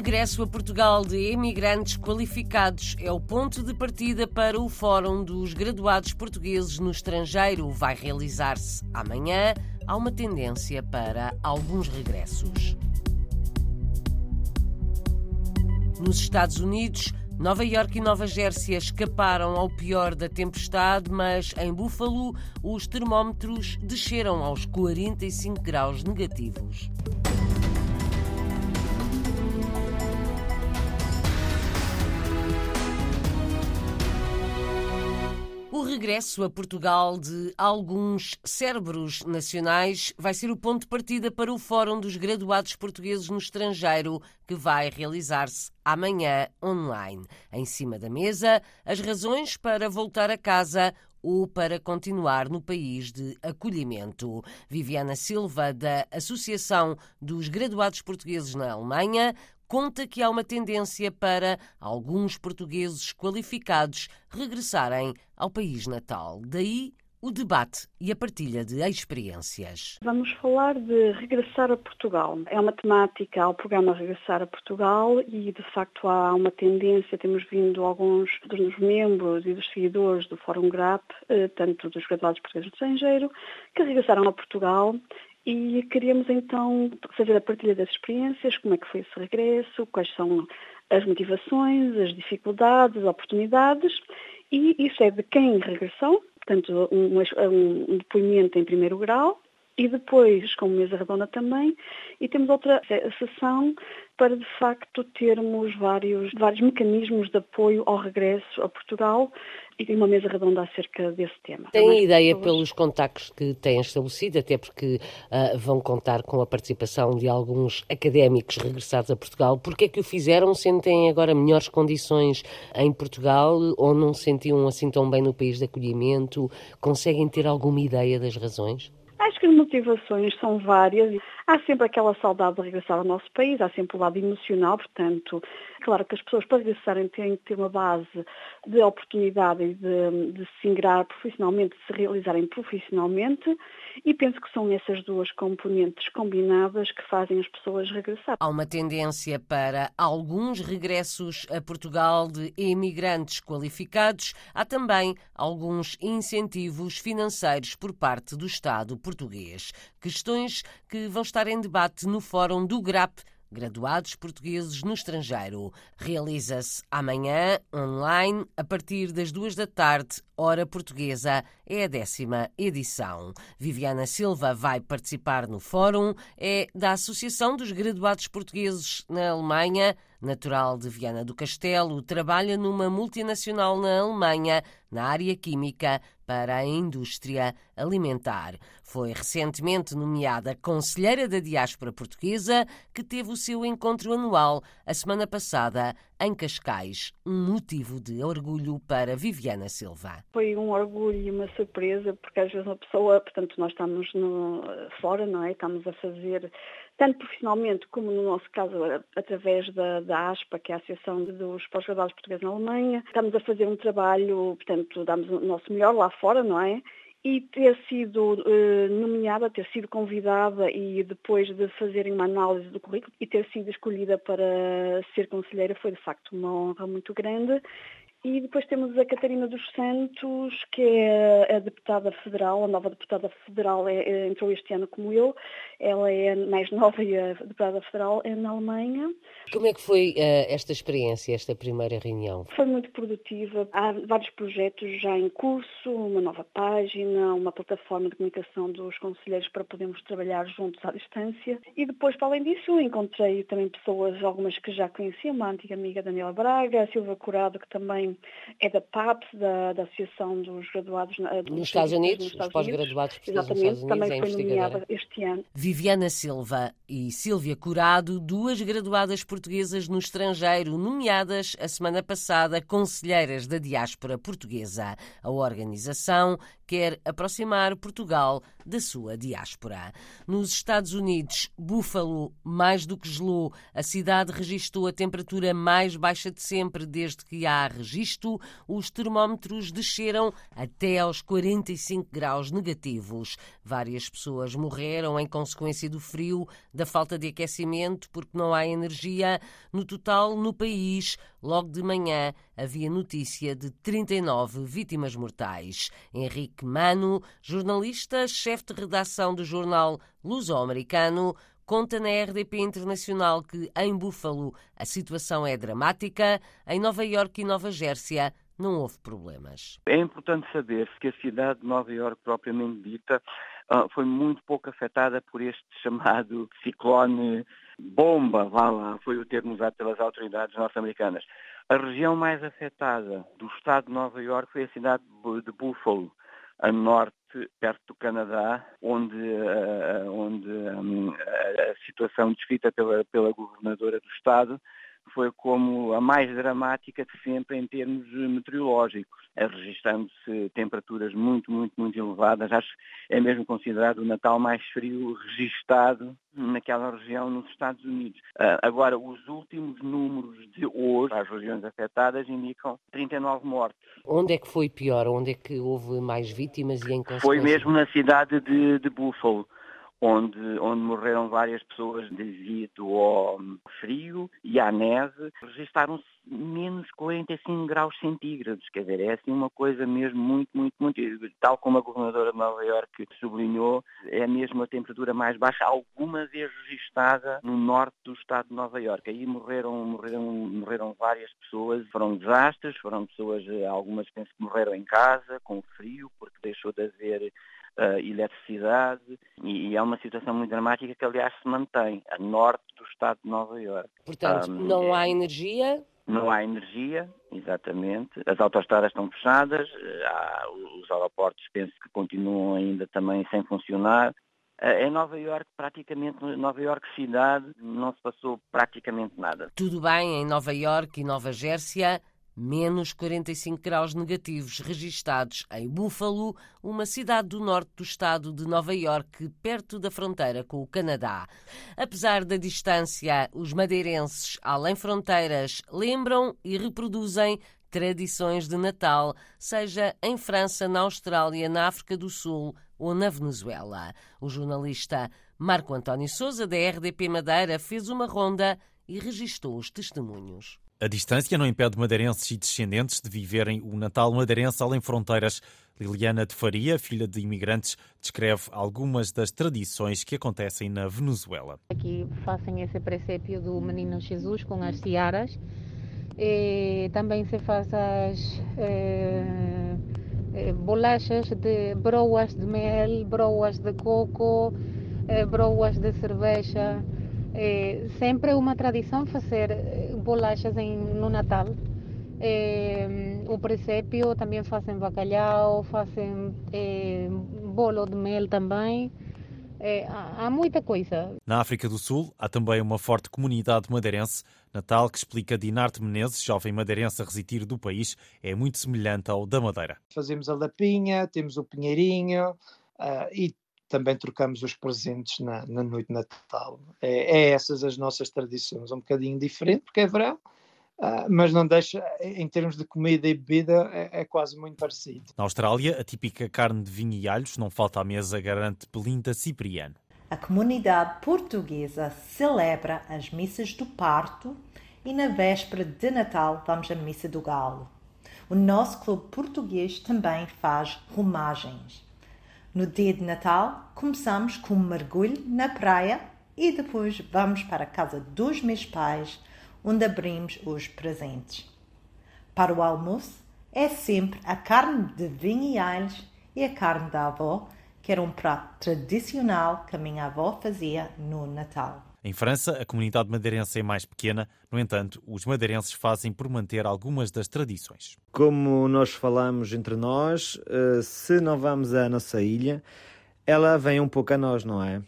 regresso a Portugal de emigrantes qualificados é o ponto de partida para o Fórum dos Graduados Portugueses no Estrangeiro. Vai realizar-se amanhã. Há uma tendência para alguns regressos. Nos Estados Unidos, Nova Iorque e Nova Gércia escaparam ao pior da tempestade, mas em Buffalo os termómetros desceram aos 45 graus negativos. Regresso a Portugal de alguns cérebros nacionais vai ser o ponto de partida para o Fórum dos Graduados Portugueses no Estrangeiro, que vai realizar-se amanhã online. Em cima da mesa, as razões para voltar a casa ou para continuar no país de acolhimento. Viviana Silva, da Associação dos Graduados Portugueses na Alemanha, conta que há uma tendência para alguns portugueses qualificados regressarem ao país natal. Daí o debate e a partilha de experiências. Vamos falar de regressar a Portugal. É uma temática ao programa Regressar a Portugal e, de facto, há uma tendência, temos vindo alguns dos membros e dos seguidores do Fórum GRAP, eh, tanto dos graduados portugueses do estrangeiro, que regressaram a Portugal e queríamos então fazer a partilha das experiências, como é que foi esse regresso, quais são as motivações, as dificuldades, as oportunidades, e isso é de quem regressou, portanto um, um depoimento em primeiro grau, e depois com mesa redonda também, e temos outra sessão para de facto termos vários, vários mecanismos de apoio ao regresso a Portugal e uma mesa redonda acerca desse tema. Tem é? ideia pelos contactos que têm estabelecido, até porque uh, vão contar com a participação de alguns académicos regressados a Portugal. Porquê é que o fizeram? Sentem agora melhores condições em Portugal ou não se sentiam assim tão bem no país de acolhimento? Conseguem ter alguma ideia das razões? Acho que motivações são várias. Há sempre aquela saudade de regressar ao nosso país, há sempre o lado emocional, portanto, claro que as pessoas para regressarem têm que ter uma base de oportunidade de, de se ingrar profissionalmente, de se realizarem profissionalmente e penso que são essas duas componentes combinadas que fazem as pessoas regressar. Há uma tendência para alguns regressos a Portugal de imigrantes qualificados. Há também alguns incentivos financeiros por parte do Estado português. Questões que vão estar em debate no Fórum do GRAP graduados portugueses no estrangeiro. Realiza-se amanhã, online, a partir das duas da tarde, hora portuguesa. É a décima edição. Viviana Silva vai participar no fórum, é da Associação dos Graduados Portugueses na Alemanha. Natural de Viana do Castelo, trabalha numa multinacional na Alemanha, na área química, para a indústria alimentar. Foi recentemente nomeada Conselheira da Diáspora Portuguesa, que teve o seu encontro anual a semana passada em Cascais. Um motivo de orgulho para Viviana Silva. Foi um orgulho e uma surpresa, porque às vezes uma pessoa, portanto, nós estamos no, fora, não é? Estamos a fazer tanto profissionalmente como no nosso caso através da, da ASPA, que é a Associação dos Pós-Graduados Portugueses na Alemanha. Estamos a fazer um trabalho, portanto, damos o nosso melhor lá fora, não é? E ter sido uh, nomeada, ter sido convidada e depois de fazerem uma análise do currículo e ter sido escolhida para ser conselheira foi de facto uma honra muito grande e depois temos a Catarina dos Santos, que é a deputada federal, a nova deputada federal é, é, entrou este ano como eu. Ela é mais nova e a deputada federal é na Alemanha. Como é que foi uh, esta experiência, esta primeira reunião? Foi muito produtiva. Há vários projetos já em curso, uma nova página, uma plataforma de comunicação dos conselheiros para podermos trabalhar juntos à distância. E depois, para além disso, encontrei também pessoas, algumas que já conheciam, uma antiga amiga Daniela Braga, a Silva Curado, que também é da PAPS, da, da Associação dos Graduados na, nos Estados Unidos, nos os pós-graduados Exatamente, também foi nomeada este ano. Viviana Silva e Silvia Curado, duas graduadas portuguesas no estrangeiro, nomeadas a semana passada conselheiras da diáspora portuguesa. A organização quer aproximar Portugal da sua diáspora. Nos Estados Unidos, Buffalo mais do que gelou. A cidade registrou a temperatura mais baixa de sempre desde que há registro. Os termómetros desceram até aos 45 graus negativos. Várias pessoas morreram em consequência do frio, da falta de aquecimento, porque não há energia. No total, no país, logo de manhã, havia notícia de 39 vítimas mortais. Henrique Mano, jornalista, chefe de redação do jornal Luso-Americano, conta na RDP Internacional que em Buffalo a situação é dramática, em Nova Iorque e Nova Gércia não houve problemas. É importante saber que a cidade de Nova Iorque propriamente dita ah, foi muito pouco afetada por este chamado ciclone bomba, vá lá, foi o termo usado pelas autoridades norte-americanas. A região mais afetada do estado de Nova Iorque foi a cidade de Buffalo, a norte, perto do Canadá, onde, uh, onde um, a situação descrita pela, pela governadora do estado foi como a mais dramática de sempre em termos meteorológicos, registando-se temperaturas muito, muito, muito elevadas. Acho que é mesmo considerado o Natal mais frio registado naquela região nos Estados Unidos. Ah, agora, os últimos números de hoje, as regiões afetadas, indicam 39 mortes. Onde é que foi pior? Onde é que houve mais vítimas e em? Foi mesmo na cidade de, de Buffalo onde, onde morreram várias pessoas devido ao frio e à neve, registaram-se menos 45 graus centígrados, quer dizer, é assim uma coisa mesmo muito, muito, muito, tal como a governadora de Nova Iorque sublinhou, é mesmo a temperatura mais baixa alguma vez registada no norte do estado de Nova Iorque. Aí morreram, morreram, morreram várias pessoas, foram desastres, foram pessoas, algumas penso que morreram em casa, com frio, porque deixou de haver uh, eletricidade e, e, é uma situação muito dramática que, aliás, se mantém a norte do estado de Nova Iorque. Portanto, um, não há energia? Não há energia, exatamente. As autostradas estão fechadas, eh, há, os aeroportos penso que continuam ainda também sem funcionar. Eh, em Nova Iorque, praticamente, Nova Iorque cidade, não se passou praticamente nada. Tudo bem em Nova Iorque e Nova Gércia, menos 45 graus negativos registados em Buffalo, uma cidade do norte do estado de Nova Iorque, perto da fronteira com o Canadá. Apesar da distância, os madeirenses, além fronteiras, lembram e reproduzem tradições de Natal, seja em França, na Austrália, na África do Sul ou na Venezuela. O jornalista Marco António Souza, da RDP Madeira, fez uma ronda e registou os testemunhos. A distância não impede madeirenses e descendentes de viverem o Natal madeirense além fronteiras. Liliana de Faria, filha de imigrantes, descreve algumas das tradições que acontecem na Venezuela. Aqui fazem esse presépio do Menino Jesus com as tiaras. E também se faz as eh, eh, bolachas de broas de mel, broas de coco, eh, broas de cerveja. É sempre uma tradição fazer eh, bolachas em, no Natal. É, o presépio também fazem bacalhau, fazem é, bolo de mel também. É, há, há muita coisa. Na África do Sul há também uma forte comunidade madeirense. Natal, que explica Dinarte Menezes, jovem madeirense a residir do país, é muito semelhante ao da Madeira. Fazemos a lapinha, temos o pinheirinho uh, e também trocamos os presentes na, na noite de Natal. É, é, essas as nossas tradições, um bocadinho diferente, porque é verão, uh, mas não deixa, em termos de comida e bebida, é, é, quase muito parecido. Na Austrália, a típica carne de vinho e alhos não falta à mesa, garante Belinda Cipriano. A comunidade portuguesa celebra as missas do parto e na véspera de Natal vamos à missa do galo. O nosso clube português também faz romagens. No dia de Natal, começamos com um mergulho na praia e depois vamos para a casa dos meus pais, onde abrimos os presentes. Para o almoço, é sempre a carne de vinho alhos e a carne da avó, que era um prato tradicional que a minha avó fazia no Natal. Em França, a comunidade madeirense é mais pequena, no entanto, os madeirenses fazem por manter algumas das tradições. Como nós falamos entre nós, eh, se não vamos à nossa ilha, ela vem um pouco a nós, não é?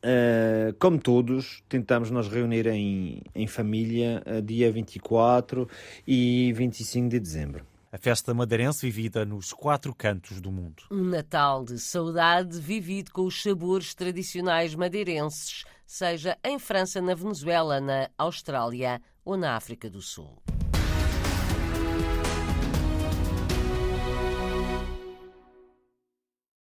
Eh, como todos, tentamos nos reunir em, em família eh, dia 24 e 25 de dezembro. A festa madeirense vivida nos quatro cantos do mundo. Um Natal de saudade vivido com os sabores tradicionais madeirenses, seja em França, na Venezuela, na Austrália ou na África do Sul.